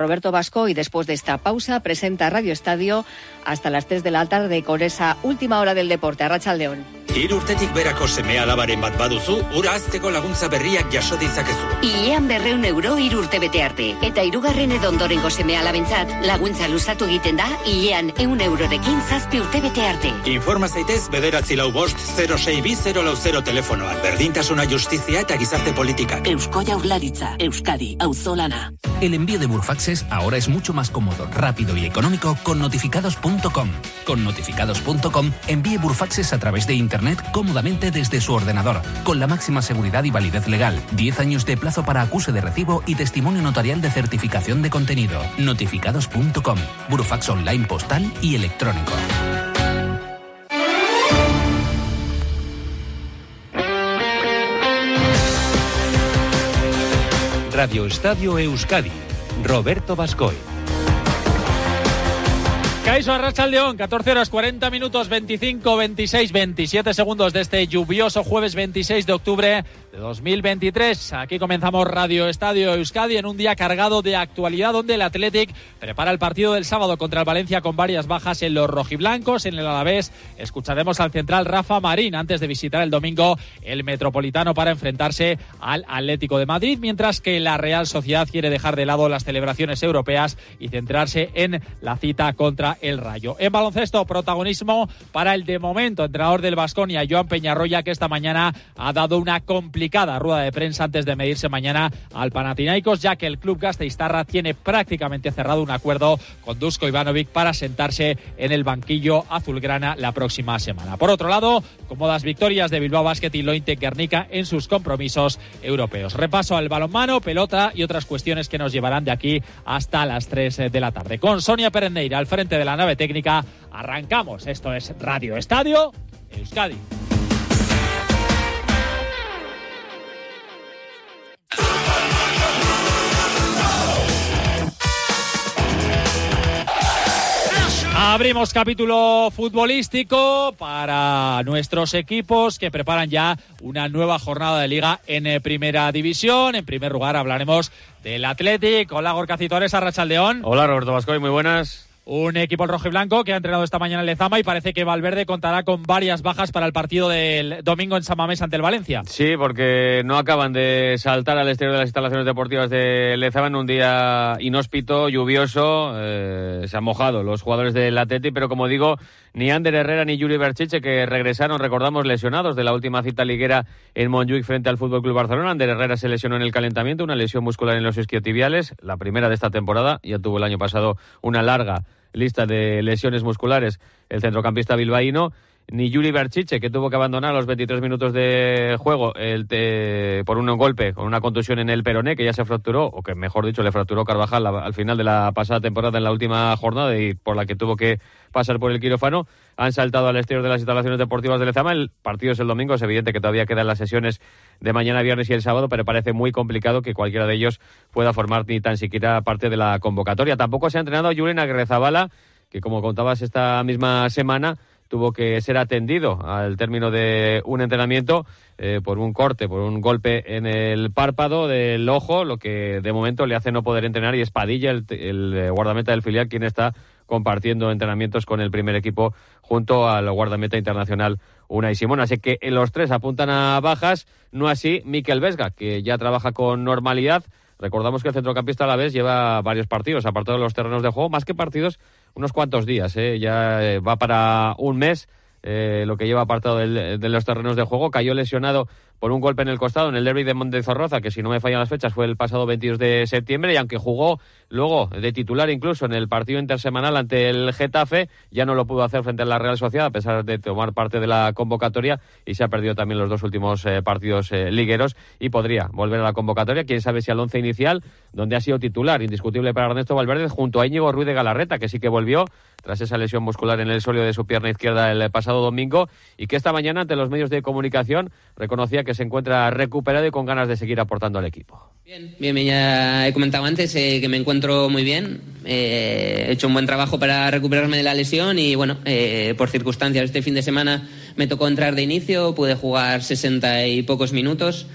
Roberto Vasco y después de esta pausa presenta Radio Estadio hasta las 3 de la tarde con esa última hora del deporte. Arracha León. Hiru urtetik berako seme alabaren bat baduzu, ura azteko laguntza berriak jaso ditzakezu. Iean berreun euro hiru urte bete arte. Eta hirugarren edo ondorengo seme alabentzat, laguntza luzatu egiten da, iean eun eurorekin zazpi urte bete arte. Informa zaitez bederatzi lau bost 06 lau 0 telefonoan. Berdintasuna justizia eta gizarte politika. Eusko jaurlaritza, Euskadi, auzolana. El envío de Burfaxes ahora es mucho más cómodo, rápido y económico con notificados.com. Con notificados.com envíe Burfaxes a través de Internet cómodamente desde su ordenador, con la máxima seguridad y validez legal, 10 años de plazo para acuse de recibo y testimonio notarial de certificación de contenido. Notificados.com, Burofax online postal y electrónico. Radio Estadio Euskadi, Roberto Bascoy. Caiso Arracha León, 14 horas 40 minutos, 25, 26, 27 segundos de este lluvioso jueves 26 de octubre de 2023. Aquí comenzamos Radio Estadio Euskadi en un día cargado de actualidad donde el Athletic prepara el partido del sábado contra el Valencia con varias bajas en los rojiblancos. En el Alavés escucharemos al central Rafa Marín antes de visitar el domingo el Metropolitano para enfrentarse al Atlético de Madrid, mientras que la Real Sociedad quiere dejar de lado las celebraciones europeas y centrarse en la cita contra el Rayo. En baloncesto, protagonismo para el de momento entrenador del Vasconia, Joan Peñarroya, que esta mañana ha dado una complicada rueda de prensa antes de medirse mañana al Panathinaikos, ya que el club Gasteiztarra tiene prácticamente cerrado un acuerdo con Dusko Ivanovic para sentarse en el banquillo azulgrana la próxima semana. Por otro lado, cómodas victorias de Bilbao Basket y Lointe Guernica en sus compromisos europeos. Repaso al balonmano, pelota y otras cuestiones que nos llevarán de aquí hasta las 3 de la tarde. Con Sonia Perendeira al frente de la nave técnica, arrancamos. Esto es Radio Estadio Euskadi. Abrimos capítulo futbolístico para nuestros equipos que preparan ya una nueva jornada de liga en eh, primera división. En primer lugar hablaremos del Athletic. Hola Gorka Citores, Arrachaldeón. Hola Roberto Vascoy, muy buenas. Un equipo rojo y blanco que ha entrenado esta mañana en Lezama y parece que Valverde contará con varias bajas para el partido del domingo en Samamés ante el Valencia. Sí, porque no acaban de saltar al exterior de las instalaciones deportivas de Lezama en un día inhóspito, lluvioso. Eh, se han mojado los jugadores del Atleti, pero como digo, ni Ander Herrera ni Yuri Berchiche, que regresaron, recordamos, lesionados de la última cita liguera en Montjuic frente al Fútbol Club Barcelona. Ander Herrera se lesionó en el calentamiento, una lesión muscular en los isquiotibiales, la primera de esta temporada. Ya tuvo el año pasado una larga lista de lesiones musculares el centrocampista bilbaíno ni Yuri Berchiche, que tuvo que abandonar los 23 minutos de juego el por un golpe, con una contusión en el peroné, que ya se fracturó, o que mejor dicho, le fracturó Carvajal al final de la pasada temporada en la última jornada y por la que tuvo que pasar por el quirófano. Han saltado al exterior de las instalaciones deportivas de Lezama. El partido es el domingo, es evidente que todavía quedan las sesiones de mañana, viernes y el sábado, pero parece muy complicado que cualquiera de ellos pueda formar ni tan siquiera parte de la convocatoria. Tampoco se ha entrenado Julen Agrezabala, que como contabas esta misma semana, tuvo que ser atendido al término de un entrenamiento eh, por un corte, por un golpe en el párpado del ojo, lo que de momento le hace no poder entrenar y es Padilla, el, eh, guardameta del filial, quien está compartiendo entrenamientos con el primer equipo junto al guardameta internacional Unai Simón. Así que los tres apuntan a bajas, no así Miquel Vesga, que ya trabaja con normalidad. Recordamos que el centrocampista a la vez lleva varios partidos, apartado de los terrenos de juego, más que partidos unos cuantos días, ¿eh? ya eh, va para un mes eh, lo que lleva apartado de los terrenos de juego. Cayó lesionado por un golpe en el costado en el derby de Montezorroza, que si no me fallan las fechas fue el pasado 22 de septiembre, y aunque jugó luego de titular incluso en el partido intersemanal ante el Getafe, ya no lo pudo hacer frente a la Real Sociedad a pesar de tomar parte de la convocatoria y se ha perdido también los dos últimos eh, partidos eh, ligueros y podría volver a la convocatoria, quién sabe si al once inicial, donde ha sido titular indiscutible para Ernesto Valverde junto a Íñigo Ruiz de Galarreta, que sí que volvió tras esa lesión muscular en el sóleo de su pierna izquierda el pasado domingo y que esta mañana ante los medios de comunicación reconocía que que se encuentra recuperado y con ganas de seguir aportando al equipo. Bien, bien, ya he comentado antes eh, que me encuentro muy bien. Eh, he hecho un buen trabajo para recuperarme de la lesión y, bueno, eh, por circunstancias, este fin de semana me tocó entrar de inicio, pude jugar 60 y pocos minutos.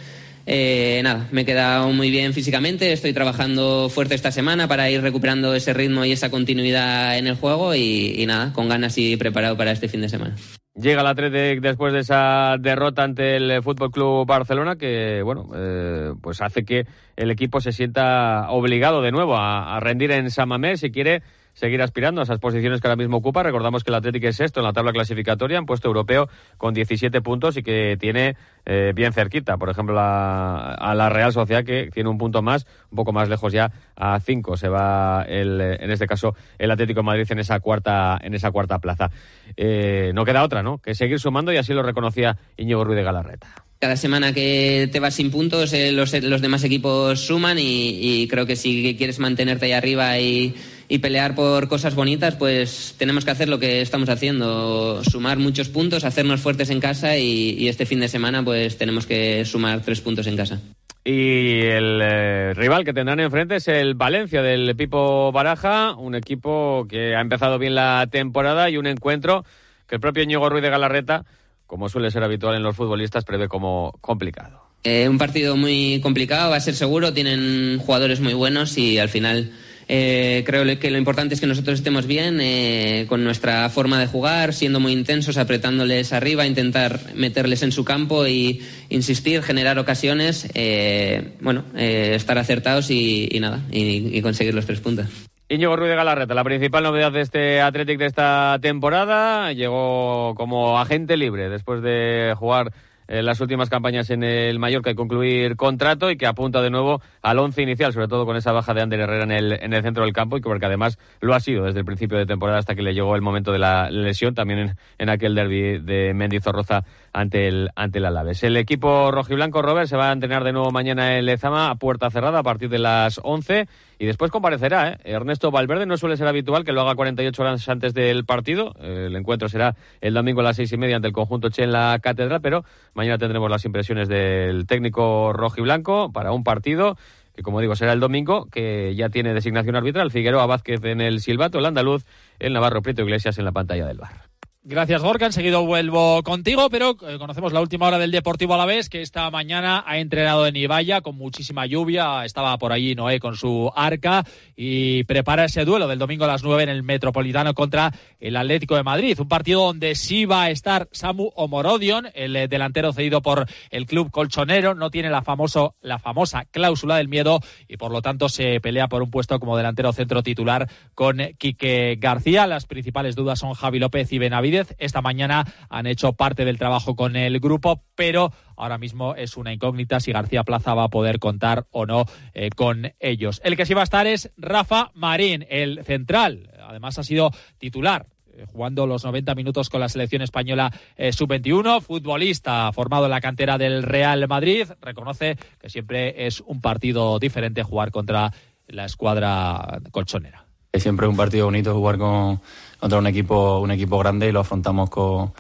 Eh, nada, me he quedado muy bien físicamente, estoy trabajando fuerte esta semana para ir recuperando ese ritmo y esa continuidad en el juego y, nada, con ganas y preparado para este fin de semana. Llega el Athletic después de esa derrota ante el Fútbol Club Barcelona, que bueno, eh, pues hace que el equipo se sienta obligado de nuevo a, a rendir en San Mamés si quiere seguir aspirando a esas posiciones que ahora mismo ocupa. Recordamos que el Atlético es esto en la tabla clasificatoria, en puesto europeo con 17 puntos y que tiene eh, bien cerquita, por ejemplo, a la Real Sociedad que tiene un punto más, un poco más lejos ya a 5. Se va, el, en este caso, el Atlético de Madrid en esa cuarta, en esa cuarta plaza. Eh, no queda otra, ¿no? Que seguir sumando y así lo reconocía Íñigo Ruiz de Galarreta cada semana que te vas sin puntos, eh, los, los, demás equipos suman y, y, creo que si quieres mantenerte ahí arriba y, y pelear por cosas bonitas, pues tenemos que hacer lo que estamos haciendo, sumar muchos puntos, hacernos fuertes en casa y, este fin de semana pues tenemos que sumar tres puntos en casa. Y el eh, rival que tendrán enfrente es el Valencia del Pipo Baraja, un equipo que ha empezado bien la temporada y un encuentro que el propio Íñigo Ruiz de Galarreta, como suele ser habitual en los futbolistas, prevé como complicado. Eh, un partido muy complicado, va a ser seguro, tienen jugadores muy buenos y al final eh, creo que lo importante es que nosotros estemos bien eh, con nuestra forma de jugar, siendo muy intensos, apretándoles arriba, intentar meterles en su campo y insistir, generar ocasiones, eh, bueno, estar acertados y, nada, y, conseguir los tres puntos. Íñigo Ruiz de Galarreta, la principal novedad de este Athletic de esta temporada, llegó como agente libre después de jugar las últimas campañas en el Mallorca y concluir contrato y que apunta de nuevo al once inicial, sobre todo con esa baja de Ander Herrera en el, en el centro del campo y que porque además lo ha sido desde el principio de temporada hasta que le llegó el momento de la lesión, también en, aquel derby de Mendizorroza ante el, ante el Alaves. El equipo rojiblanco, Robert, se va a entrenar de nuevo mañana en Lezama a puerta cerrada a partir de las 11 y después comparecerá. ¿eh? Ernesto Valverde no suele ser habitual que lo haga 48 horas antes del partido. El encuentro será el domingo a las seis y media ante el conjunto Che en la Catedral, pero mañana tendremos las impresiones del técnico rojiblanco para un partido que como digo será el domingo, que ya tiene designación arbitral, Figueroa Vázquez en el silbato, el andaluz, el Navarro Prieto Iglesias en la pantalla del bar. Gracias, Gorka. Enseguida vuelvo contigo, pero eh, conocemos la última hora del Deportivo a la vez, que esta mañana ha entrenado en Ibaya con muchísima lluvia. Estaba por allí Noé con su arca y prepara ese duelo del domingo a las 9 en el Metropolitano contra el Atlético de Madrid. Un partido donde sí va a estar Samu Omorodion, el eh, delantero cedido por el club colchonero. No tiene la, famoso, la famosa cláusula del miedo y por lo tanto se pelea por un puesto como delantero centro titular con Quique García. Las principales dudas son Javi López y Benavides esta mañana han hecho parte del trabajo con el grupo, pero ahora mismo es una incógnita si García Plaza va a poder contar o no eh, con ellos. El que sí va a estar es Rafa Marín, el central. Además ha sido titular eh, jugando los 90 minutos con la selección española eh, sub-21, futbolista formado en la cantera del Real Madrid, reconoce que siempre es un partido diferente jugar contra la escuadra colchonera. Siempre es un partido bonito jugar con, contra un equipo, un equipo grande y lo afrontamos con,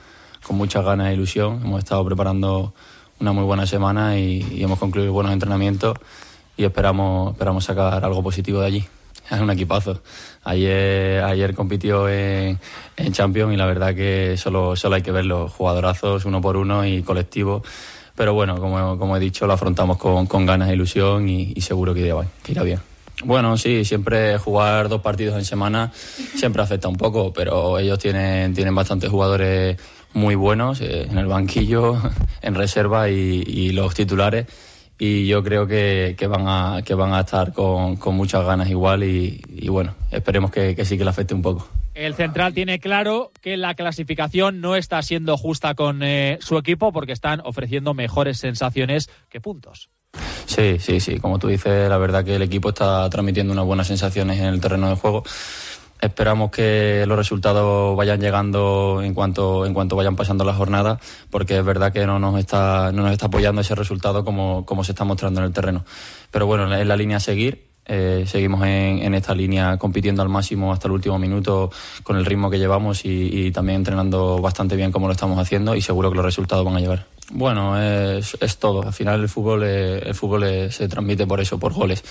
con muchas ganas e ilusión. Hemos estado preparando una muy buena semana y, hemos concluido buenos entrenamientos y esperamos, esperamos sacar algo positivo de allí. Es un equipazo. Ayer, ayer compitió en, en Champions y la verdad que solo, solo hay que verlo. Jugadorazos uno por uno y colectivo. Pero bueno, como, como he dicho, lo afrontamos con, con ganas e ilusión y, y seguro que irá, que irá bien. Bueno, sí, siempre jugar dos partidos en semana siempre afecta un poco, pero ellos tienen, tienen bastantes jugadores muy buenos eh, en el banquillo, en reserva y, los titulares. Y yo creo que, van, a, que van a estar con, muchas ganas igual y, bueno, esperemos que, sí que le afecte un poco. El central tiene claro que la clasificación no está siendo justa con eh, su equipo porque están ofreciendo mejores sensaciones que puntos. Sí, sí, sí. Como tú dices, la verdad que el equipo está transmitiendo unas buenas sensaciones en el terreno de juego. Esperamos que los resultados vayan llegando en cuanto en cuanto vayan pasando la jornada, porque es verdad que no nos está no nos está apoyando ese resultado como, como se está mostrando en el terreno. Pero bueno, es la línea a seguir. Eh, seguimos en, esta línea compitiendo al máximo hasta el último minuto con el ritmo que llevamos y, también entrenando bastante bien como lo estamos haciendo y seguro que los resultados van a llegar. Bueno, es, todo. Al final el fútbol, el fútbol se transmite por eso, por goles.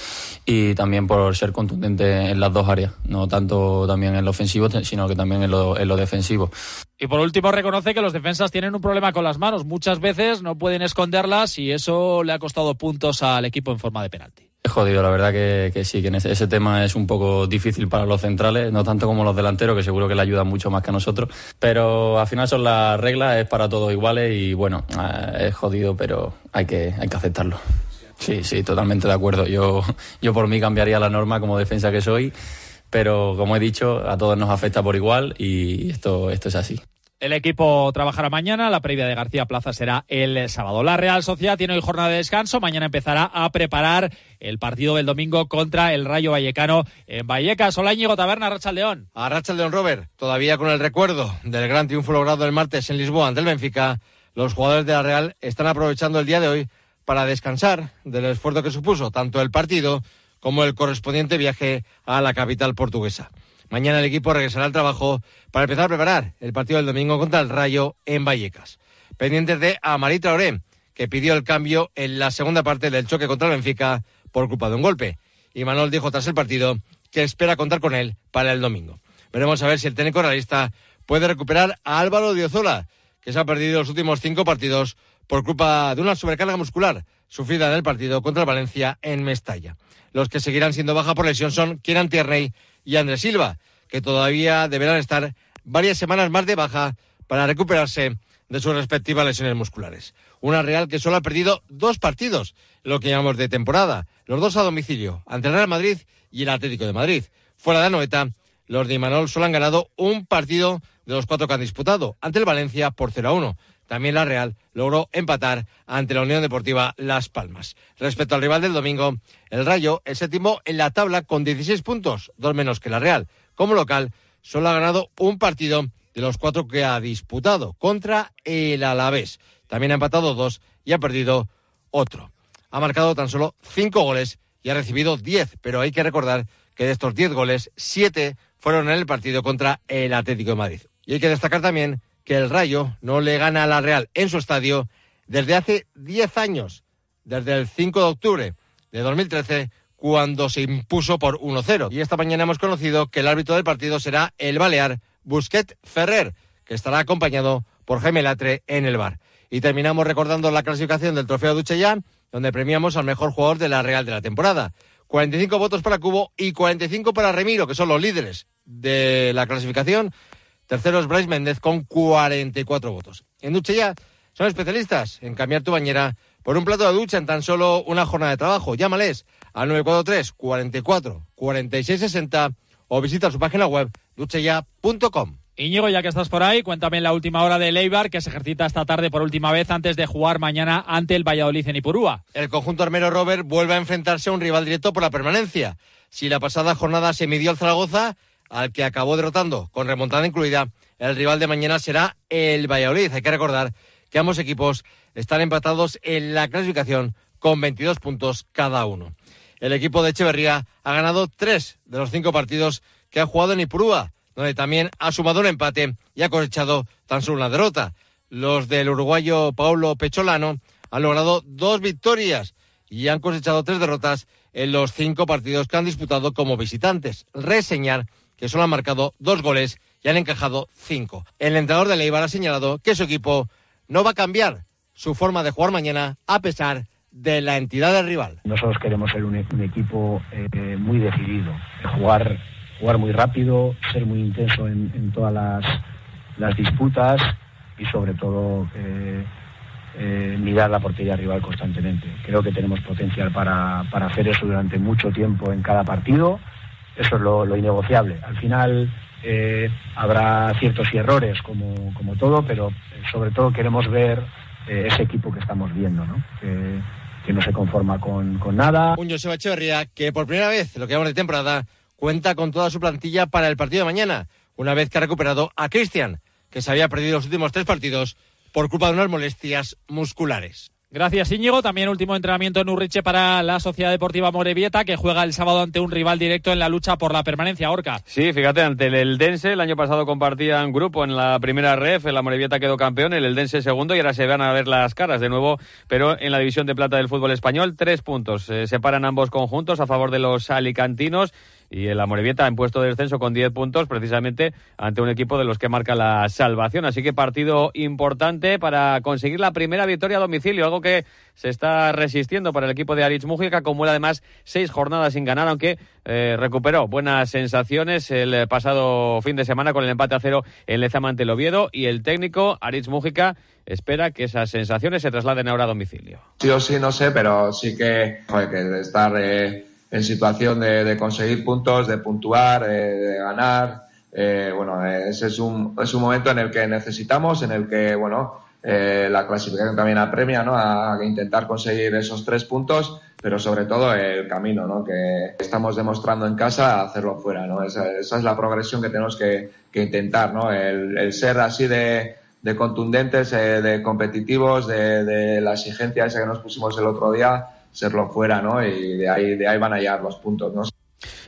Y también por ser contundente en las dos áreas. No tanto también en lo ofensivo, sino que también en lo, en lo defensivo. Y por último reconoce que los defensas tienen un problema con las manos. Muchas veces no pueden esconderlas y eso le ha costado puntos al equipo en forma de penalti. Es jodido, la verdad que, sí, que ese, tema es un poco difícil para los centrales, no tanto como los delanteros, que seguro que le ayudan mucho más que a nosotros, pero al final son las reglas, es para todos iguales y bueno, eh, es jodido, pero hay que, hay que aceptarlo. Sí, sí, totalmente de acuerdo. Yo, yo por mí cambiaría la norma como defensa que soy, pero como he dicho, a todos nos afecta por igual y esto, esto es así. El equipo trabajará mañana, la previa de García Plaza será el sábado. La Real Sociedad tiene hoy jornada de descanso, mañana empezará a preparar el partido del domingo contra el Rayo Vallecano en Vallecas. Hola Taberna, Racha León. A Racha Robert, todavía con el recuerdo del gran triunfo logrado el martes en Lisboa ante el Benfica, los jugadores de la Real están aprovechando el día de hoy para descansar del esfuerzo que supuso tanto el partido como el correspondiente viaje a la capital portuguesa. Mañana el equipo regresará al trabajo para empezar a preparar el partido del domingo contra el Rayo en Vallecas. Pendientes de Amarita Traoré, que pidió el cambio en la segunda parte del choque contra el Benfica por culpa de un golpe. Y Manuel dijo tras el partido que espera contar con él para el domingo. Veremos a ver si el técnico realista puede recuperar a Álvaro Diozola, que se ha perdido los últimos cinco partidos por culpa de una sobrecarga muscular sufrida en el partido contra el Valencia en Mestalla. Los que seguirán siendo baja por lesión son Kieran Tierney y Andrés Silva, que todavía deberán estar varias semanas más de baja para recuperarse de sus respectivas lesiones musculares. Una Real que solo ha perdido dos partidos, lo que llamamos de temporada, los dos a domicilio, ante el Real Madrid y el Atlético de Madrid. Fuera de Anoeta, los de Imanol solo han ganado un partido de los cuatro que han disputado, ante el Valencia por 0 a 1. También la Real logró empatar ante la Unión Deportiva Las Palmas. Respecto al rival del domingo, el Rayo, el séptimo en la tabla con 16 puntos, dos menos que la Real. Como local, solo ha ganado un partido de los cuatro que ha disputado contra el Alavés. También ha empatado dos y ha perdido otro. Ha marcado tan solo cinco goles y ha recibido diez, pero hay que recordar que de estos diez goles, siete fueron en el partido contra el Atlético de Madrid. Y hay que destacar también que el Rayo no le gana a la Real en su estadio desde hace 10 años, desde el 5 de octubre de 2013, cuando se impuso por 1-0. Y esta mañana hemos conocido que el árbitro del partido será el balear Busquet Ferrer, que estará acompañado por Jaime Latre en el bar. Y terminamos recordando la clasificación del trofeo ya donde premiamos al mejor jugador de la Real de la temporada. 45 votos para Cubo y 45 para Remiro, que son los líderes de la clasificación, Tercero es Bryce Méndez con 44 votos. En Duche ya son especialistas en cambiar tu bañera por un plato de ducha en tan solo una jornada de trabajo. Llámales al 943 44 46 60 o visita su página web ducheya.com. Íñigo, ya que estás por ahí, cuéntame la última hora de Leibar, que se ejercita esta tarde por última vez antes de jugar mañana ante el Valladolid en Ipurúa. El conjunto armero Robert vuelve a enfrentarse a un rival directo por la permanencia. Si la pasada jornada se midió al Zaragoza, al que acabó derrotando con remontada incluida. El rival de mañana será el Valladolid. Hay que recordar que ambos equipos están empatados en la clasificación con 22 puntos cada uno. El equipo de Echeverría ha ganado tres de los cinco partidos que ha jugado en Ipurúa, donde también ha sumado un empate y ha cosechado tan solo una derrota. Los del uruguayo Paulo Pecholano han logrado dos victorias y han cosechado tres derrotas en los cinco partidos que han disputado como visitantes. Reseñar solo han marcado dos goles y han encajado cinco. El entrenador de Leibar ha señalado que su equipo no va a cambiar su forma de jugar mañana a pesar de la entidad del rival. Nosotros queremos ser un, equipo eh, muy decidido, jugar, jugar muy rápido, ser muy intenso en, todas las, disputas y sobre todo eh, eh, mirar la portería rival constantemente. Creo que tenemos potencial para, para hacer eso durante mucho tiempo en cada partido eso es lo, innegociable. Al final eh, habrá ciertos y errores como, como, todo, pero sobre todo queremos ver eh, ese equipo que estamos viendo, ¿no? Que, no se conforma con, con nada. Un Joseba Echeverría que por primera vez, lo que llamamos de temporada, cuenta con toda su plantilla para el partido de mañana, una vez que ha recuperado a Cristian, que se había perdido los últimos tres partidos por culpa de unas molestias musculares. Gracias, Íñigo. También último entrenamiento en Urriche para la Sociedad Deportiva Morevieta, que juega el sábado ante un rival directo en la lucha por la permanencia, Orca. Sí, fíjate, ante el Eldense, el año pasado compartían grupo en la primera ref, la Morevieta quedó campeón, el Eldense segundo, y ahora se van a ver las caras de nuevo, pero en la división de plata del fútbol español, tres puntos. Se separan ambos conjuntos a favor de los alicantinos y el Amorebieta en puesto de descenso con 10 puntos, precisamente ante un equipo de los que marca la salvación. Así que partido importante para conseguir la primera victoria a domicilio, algo que se está resistiendo para el equipo de Aritz Mújica, como además seis jornadas sin ganar, aunque eh, recuperó buenas sensaciones el pasado fin de semana con el empate a cero en Lezama ante el Oviedo y el técnico Aritz Mújica espera que esas sensaciones se trasladen ahora a domicilio. Sí o sí, no sé, pero sí que, joder, que estar eh, en situación de, conseguir puntos, de puntuar, eh, de ganar. Eh, bueno, ese es un, es un momento en el que necesitamos, en el que, bueno, eh, la clasificación también apremia, ¿no? A intentar conseguir esos tres puntos, pero sobre todo el camino, ¿no? Que estamos demostrando en casa, hacerlo fuera, ¿no? Esa, es la progresión que tenemos que, intentar, ¿no? El, ser así de, de contundentes, de competitivos, de, de la exigencia esa que nos pusimos el otro día, serlo fuera, ¿no? Y de ahí, de ahí van a llegar los puntos, ¿no?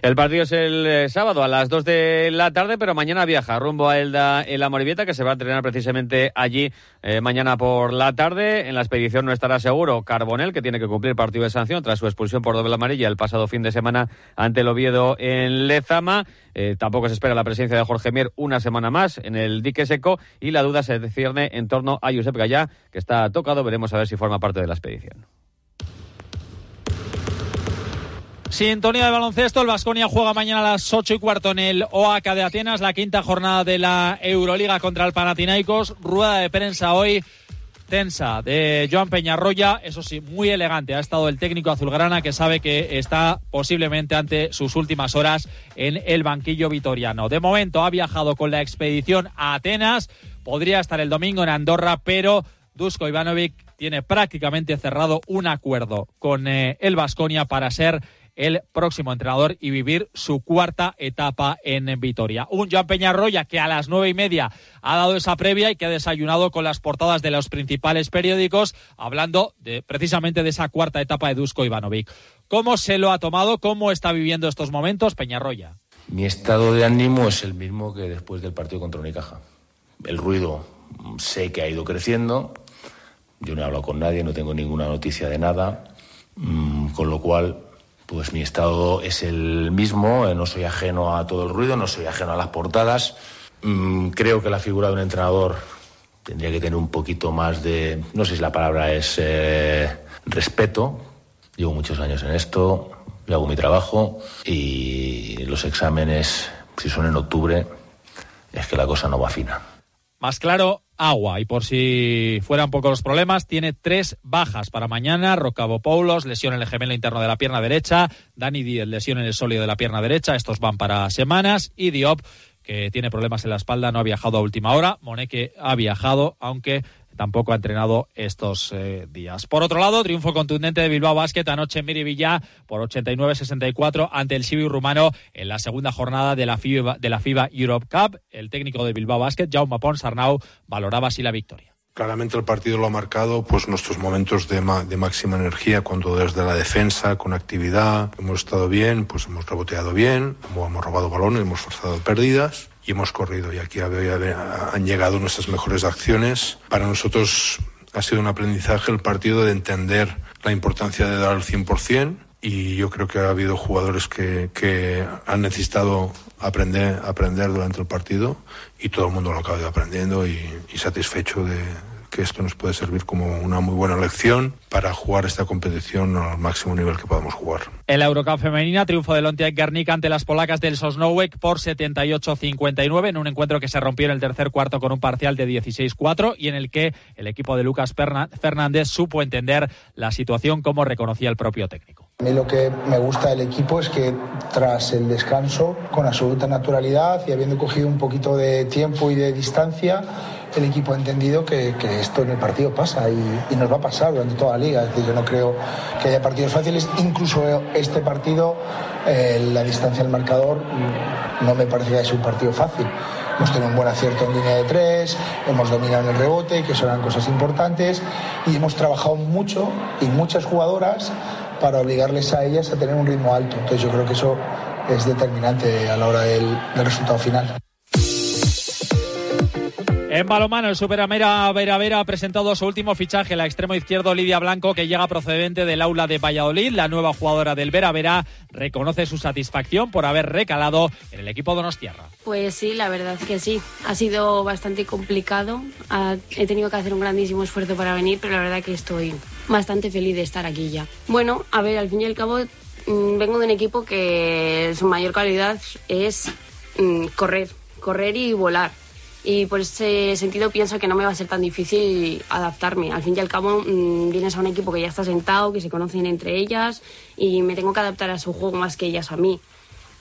El partido es el eh, sábado a las 2 de la tarde, pero mañana viaja rumbo a Elda en la Morivieta, que se va a entrenar precisamente allí eh, mañana por la tarde. En la expedición no estará seguro Carbonel, que tiene que cumplir partido de sanción tras su expulsión por doble amarilla el pasado fin de semana ante el Oviedo en Lezama. Eh, tampoco se espera la presencia de Jorge Mier una semana más en el dique seco y la duda se cierne en torno a Josep Gallá, que está tocado. Veremos a ver si forma parte de la expedición. Sintonía de baloncesto, el Vasconia juega mañana a las 8 y cuarto en el OAK de Atenas, la quinta jornada de la Euroliga contra el Panathinaikos. Rueda de prensa hoy tensa de Joan Peñarroya, eso sí, muy elegante. Ha estado el técnico azulgrana que sabe que está posiblemente ante sus últimas horas en el banquillo vitoriano. De momento ha viajado con la expedición a Atenas, podría estar el domingo en Andorra, pero Dusko Ivanovic tiene prácticamente cerrado un acuerdo con eh, el Vasconia para ser el próximo entrenador y vivir su cuarta etapa en Vitoria. Un Joan Peñarroya que a las nueve y media ha dado esa previa y que ha desayunado con las portadas de los principales periódicos hablando de, precisamente de esa cuarta etapa de Dusko Ivanovic. ¿Cómo se lo ha tomado? ¿Cómo está viviendo estos momentos Peñarroya? Mi estado de ánimo es el mismo que después del partido contra Unicaja. El ruido sé que ha ido creciendo. Yo no he hablado con nadie, no tengo ninguna noticia de nada. Mm, con lo cual pues mi estado es el mismo, eh, no soy ajeno a todo el ruido, no soy ajeno a las portadas. Mm, creo que la figura de un entrenador tendría que tener un poquito más de, no sé si la palabra es eh, respeto. Llevo muchos años en esto, yo hago mi trabajo y los exámenes, si son en octubre, es que la cosa no va fina. Más claro, agua. Y por si fueran pocos los problemas, tiene tres bajas para mañana. Rocabopoulos, lesión en el gemelo interno de la pierna derecha. Dani Díez, lesión en el sólido de la pierna derecha. Estos van para semanas. Y Diop, que tiene problemas en la espalda, no ha viajado a última hora. Moneque ha viajado, aunque tampoco ha entrenado estos eh, días. Por otro lado, triunfo contundente de Bilbao Basket anoche en Miribilla por 89-64 ante el Sibiu rumano en la segunda jornada de la, FIBA, de la FIBA Europe Cup. El técnico de Bilbao Basket, Jaume Pons Arnau, valoraba así la victoria. Claramente el partido lo ha marcado pues nuestros momentos de, de, máxima energía, cuando desde la defensa, con actividad, hemos estado bien, pues hemos reboteado bien, hemos robado balones, hemos forzado pérdidas y hemos corrido. Y aquí han llegado nuestras mejores acciones. Para nosotros ha sido un aprendizaje el partido de entender la importancia de dar el 100% y yo creo que ha habido jugadores que, que han necesitado aprender, aprender durante el partido y todo el mundo lo acaba aprendiendo y, y satisfecho de, que esto nos puede servir como una muy buena lección para jugar esta competición al máximo nivel que podamos jugar. En la Eurocup femenina, triunfo de Lontia Garnica ante las polacas del Sosnowek por 78-59 en un encuentro que se rompió en el tercer cuarto con un parcial de 16-4 y en el que el equipo de Lucas Fernández supo entender la situación como reconocía el propio técnico. A mí lo que me gusta del equipo es que tras el descanso, con absoluta naturalidad y habiendo cogido un poquito de tiempo y de distancia, el equipo ha entendido que, esto en el partido pasa y, nos va a pasar durante toda la liga. Es decir, yo no creo que haya partidos fáciles. Incluso este partido, eh, la distancia del marcador, no me parece que haya sido un partido fácil. Hemos tenido un buen acierto en línea de tres, hemos dominado en el rebote, que son cosas importantes, y hemos trabajado mucho y muchas jugadoras para obligarles a ellas a tener un ritmo alto. Entonces yo creo que eso es determinante a la hora del resultado final. En balomano, el Superamera Vera Vera ha presentado su último fichaje, la extremo izquierdo Lidia Blanco, que llega procedente del aula de Valladolid. La nueva jugadora del Vera Vera reconoce su satisfacción por haber recalado en el equipo Donostierra. Pues sí, la verdad es que sí. Ha sido bastante complicado. He tenido que hacer un grandísimo esfuerzo para venir, pero la verdad que estoy bastante feliz de estar aquí ya. Bueno, a ver, al fin y al cabo mm, vengo de un equipo que su mayor calidad es mm, correr, correr y volar y por ese sentido pienso que no me va a ser tan difícil adaptarme. Al fin y al cabo mm, vienes a un equipo que ya está sentado, que se conocen entre ellas y me tengo que adaptar a su juego más que ellas a mí.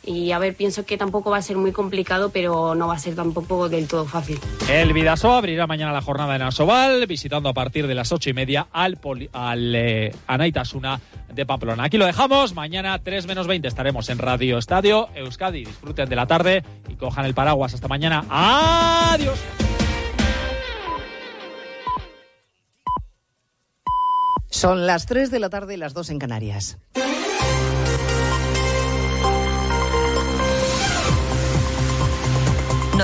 Y a ver, pienso que tampoco va a ser muy complicado, pero no va a ser tampoco del todo fácil. El Vidaso abrirá mañana la jornada en Asobal, visitando a partir de las ocho y media al, al eh, Anaitasuna de Pamplona. Aquí lo dejamos. Mañana 3 menos 20 estaremos en Radio Estadio Euskadi. Disfruten de la tarde y cojan el paraguas. Hasta mañana. Adiós. Son las 3 de la tarde y las 2 en Canarias.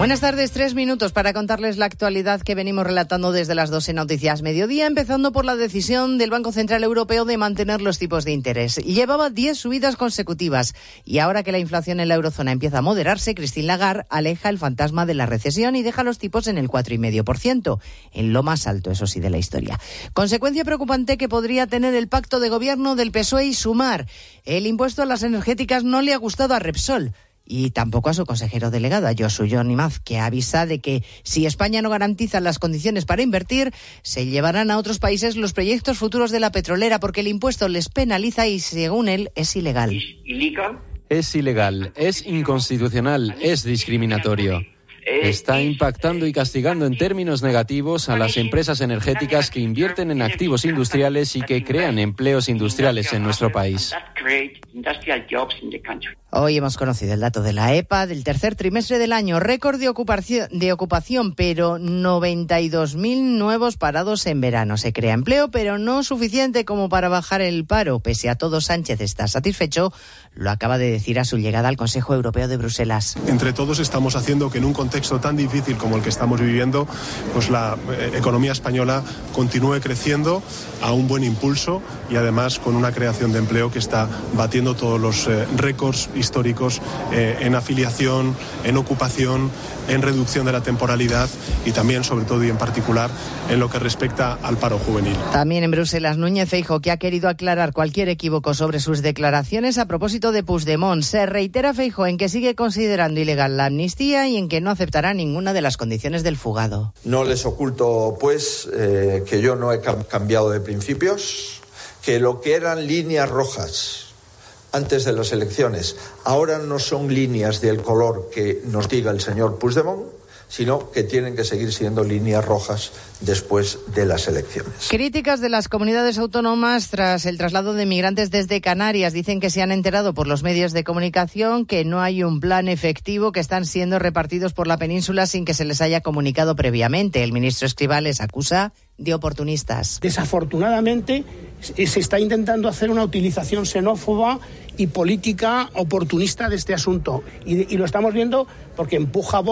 Buenas tardes, tres minutos para contarles la actualidad que venimos relatando desde las 12 Noticias Mediodía, empezando por la decisión del Banco Central Europeo de mantener los tipos de interés. Llevaba 10 subidas consecutivas y ahora que la inflación en la eurozona empieza a moderarse, Christine Lagarde aleja el fantasma de la recesión y deja los tipos en el 4,5%, en lo más alto, eso sí, de la historia. Consecuencia preocupante que podría tener el pacto de gobierno del PSOE y Sumar. El impuesto a las energéticas no le ha gustado a Repsol y tampoco a su consejero delegado, a Josu Maz, que avisa de que si España no garantiza las condiciones para invertir, se llevarán a otros países los proyectos futuros de la petrolera porque el impuesto les penaliza y, según él, es ilegal. Es ilegal, es inconstitucional, es discriminatorio. Está impactando y castigando en términos negativos a las empresas energéticas que invierten en activos industriales y que crean empleos industriales en nuestro país. Hoy hemos conocido el dato de la EPA del tercer trimestre del año, récord de ocupación, de ocupación pero 92.000 nuevos parados en verano. Se crea empleo, pero no suficiente como para bajar el paro. Pese a todo, Sánchez está satisfecho, lo acaba de decir a su llegada al Consejo Europeo de Bruselas. Entre todos estamos haciendo que en un contexto tan difícil como el que estamos viviendo, pues la eh, economía española continúe creciendo a un buen impulso y además con una creación de empleo que está batiendo todos los eh, récords históricos eh, en afiliación, en ocupación, en reducción de la temporalidad y también, sobre todo y en particular, en lo que respecta al paro juvenil. También en Bruselas, Núñez Feijo, que ha querido aclarar cualquier equívoco sobre sus declaraciones a propósito de Puigdemont. Se reitera Feijo en que sigue considerando ilegal la amnistía y en que no aceptará ninguna de las condiciones del fugado. No les oculto, pues, eh, que yo no he cambiado de principios, que lo que eran líneas rojas antes de las elecciones. Ahora no son líneas del color que nos diga el señor Puigdemont, sino que tienen que seguir siendo líneas rojas después de las elecciones. Críticas de las comunidades autónomas tras el traslado de migrantes desde Canarias. Dicen que se han enterado por los medios de comunicación que no hay un plan efectivo, que están siendo repartidos por la península sin que se les haya comunicado previamente. El ministro Escribal les acusa de oportunistas. Desafortunadamente se está intentando hacer una utilización xenófoba y política oportunista de este asunto. Y, y lo estamos viendo porque empuja Vox